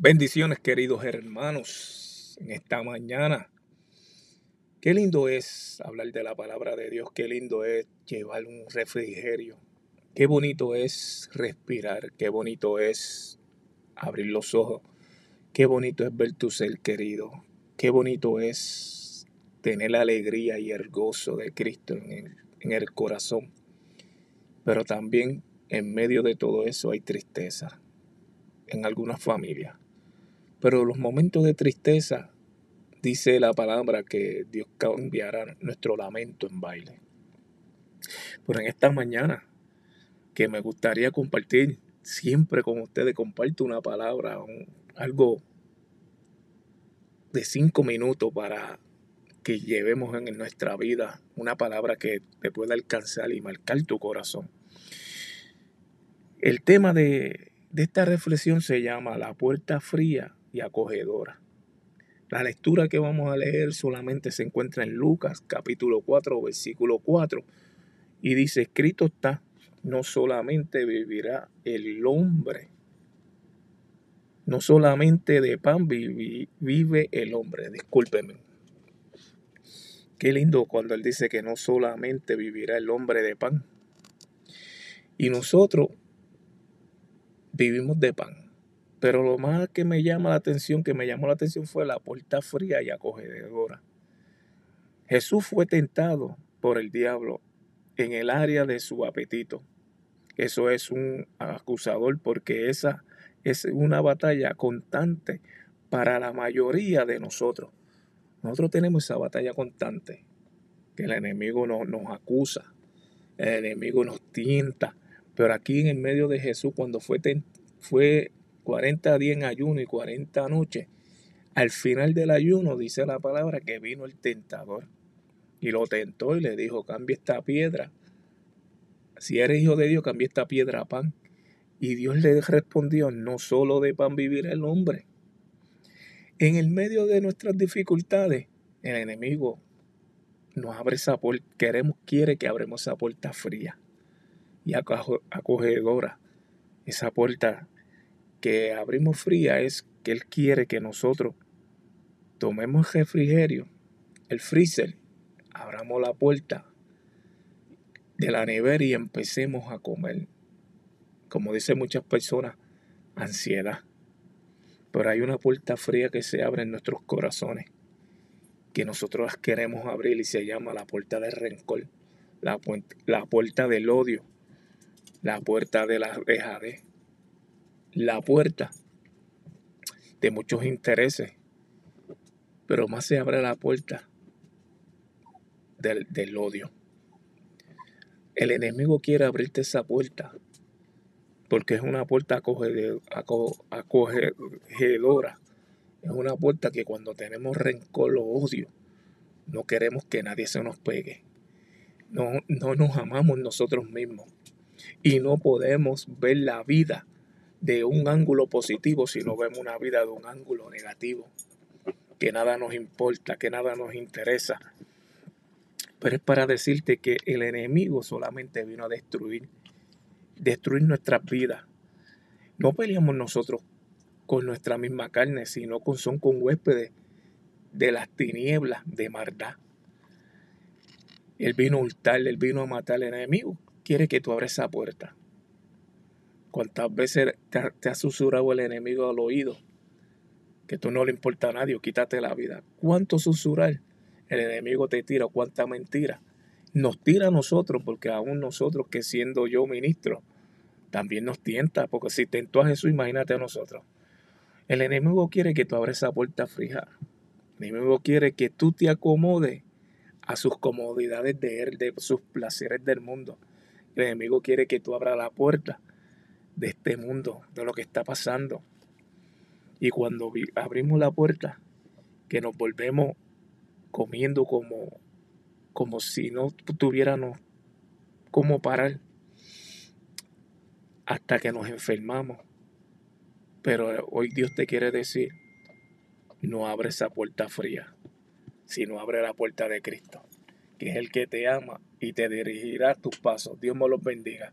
Bendiciones queridos hermanos en esta mañana. Qué lindo es hablar de la palabra de Dios, qué lindo es llevar un refrigerio, qué bonito es respirar, qué bonito es abrir los ojos, qué bonito es ver tu ser querido, qué bonito es tener la alegría y el gozo de Cristo en el, en el corazón. Pero también en medio de todo eso hay tristeza en algunas familias pero los momentos de tristeza, dice la palabra que Dios cambiará nuestro lamento en baile. Pero en esta mañana, que me gustaría compartir siempre con ustedes, comparto una palabra, algo de cinco minutos para que llevemos en nuestra vida una palabra que te pueda alcanzar y marcar tu corazón. El tema de, de esta reflexión se llama La puerta fría y acogedora. La lectura que vamos a leer solamente se encuentra en Lucas capítulo 4 versículo 4 y dice, escrito está, no solamente vivirá el hombre, no solamente de pan vive el hombre, discúlpeme. Qué lindo cuando él dice que no solamente vivirá el hombre de pan. Y nosotros vivimos de pan. Pero lo más que me llama la atención, que me llamó la atención fue la puerta fría y acogedora. Jesús fue tentado por el diablo en el área de su apetito. Eso es un acusador porque esa es una batalla constante para la mayoría de nosotros. Nosotros tenemos esa batalla constante, que el enemigo nos, nos acusa, el enemigo nos tienta, pero aquí en el medio de Jesús, cuando fue, fue 40 días en ayuno y 40 noches, al final del ayuno dice la palabra que vino el tentador y lo tentó y le dijo, cambia esta piedra. Si eres hijo de Dios, cambia esta piedra a pan. Y Dios le respondió, no solo de pan vivirá el hombre. En el medio de nuestras dificultades, el enemigo nos abre esa puerta, queremos, quiere que abremos esa puerta fría y acogedora, esa puerta que abrimos fría es que Él quiere que nosotros tomemos refrigerio, el freezer, abramos la puerta de la nevera y empecemos a comer. Como dicen muchas personas, ansiedad. Pero hay una puerta fría que se abre en nuestros corazones, que nosotros queremos abrir y se llama la puerta del rencor, la, la puerta del odio, la puerta de la dejadez, la puerta de muchos intereses, pero más se abre la puerta del, odio. El enemigo quiere abrirte esa puerta porque es una puerta acogedora. Es una puerta que cuando tenemos rencor o odio, no queremos que nadie se nos pegue. No, no nos amamos nosotros mismos. Y no podemos ver la vida de un ángulo positivo si no vemos una vida de un ángulo negativo, que nada nos importa, que nada nos interesa. Pero es para decirte que el enemigo solamente vino a destruir, destruir nuestras vidas. No peleamos nosotros con nuestra misma carne, sino con, son con huéspedes de las tinieblas de maldad. Él vino a hurtar, él vino a matar al enemigo. Quiere que tú abres esa puerta. ¿Cuántas veces te, ha susurrado el enemigo al oído? Que tú no le importa a nadie, quítate la vida. ¿Cuánto susurrar? El enemigo te tira, cuánta mentira. Nos tira a nosotros, porque aún nosotros que siendo yo ministro, también nos tienta, porque si tentó a Jesús, imagínate a nosotros. El enemigo quiere que tú abres esa puerta fija. El enemigo quiere que tú te acomodes a sus comodidades de él, de sus placeres del mundo. El enemigo quiere que tú abras la puerta de este mundo, de lo que está pasando. Y cuando abrimos la puerta, que nos volvemos comiendo como, como si no tuviéramos cómo parar hasta que nos enfermamos. Pero hoy Dios te quiere decir, no abre esa puerta fría, sino abre la puerta de Cristo, que es el que te ama y te dirigirá tus pasos. Dios me los bendiga.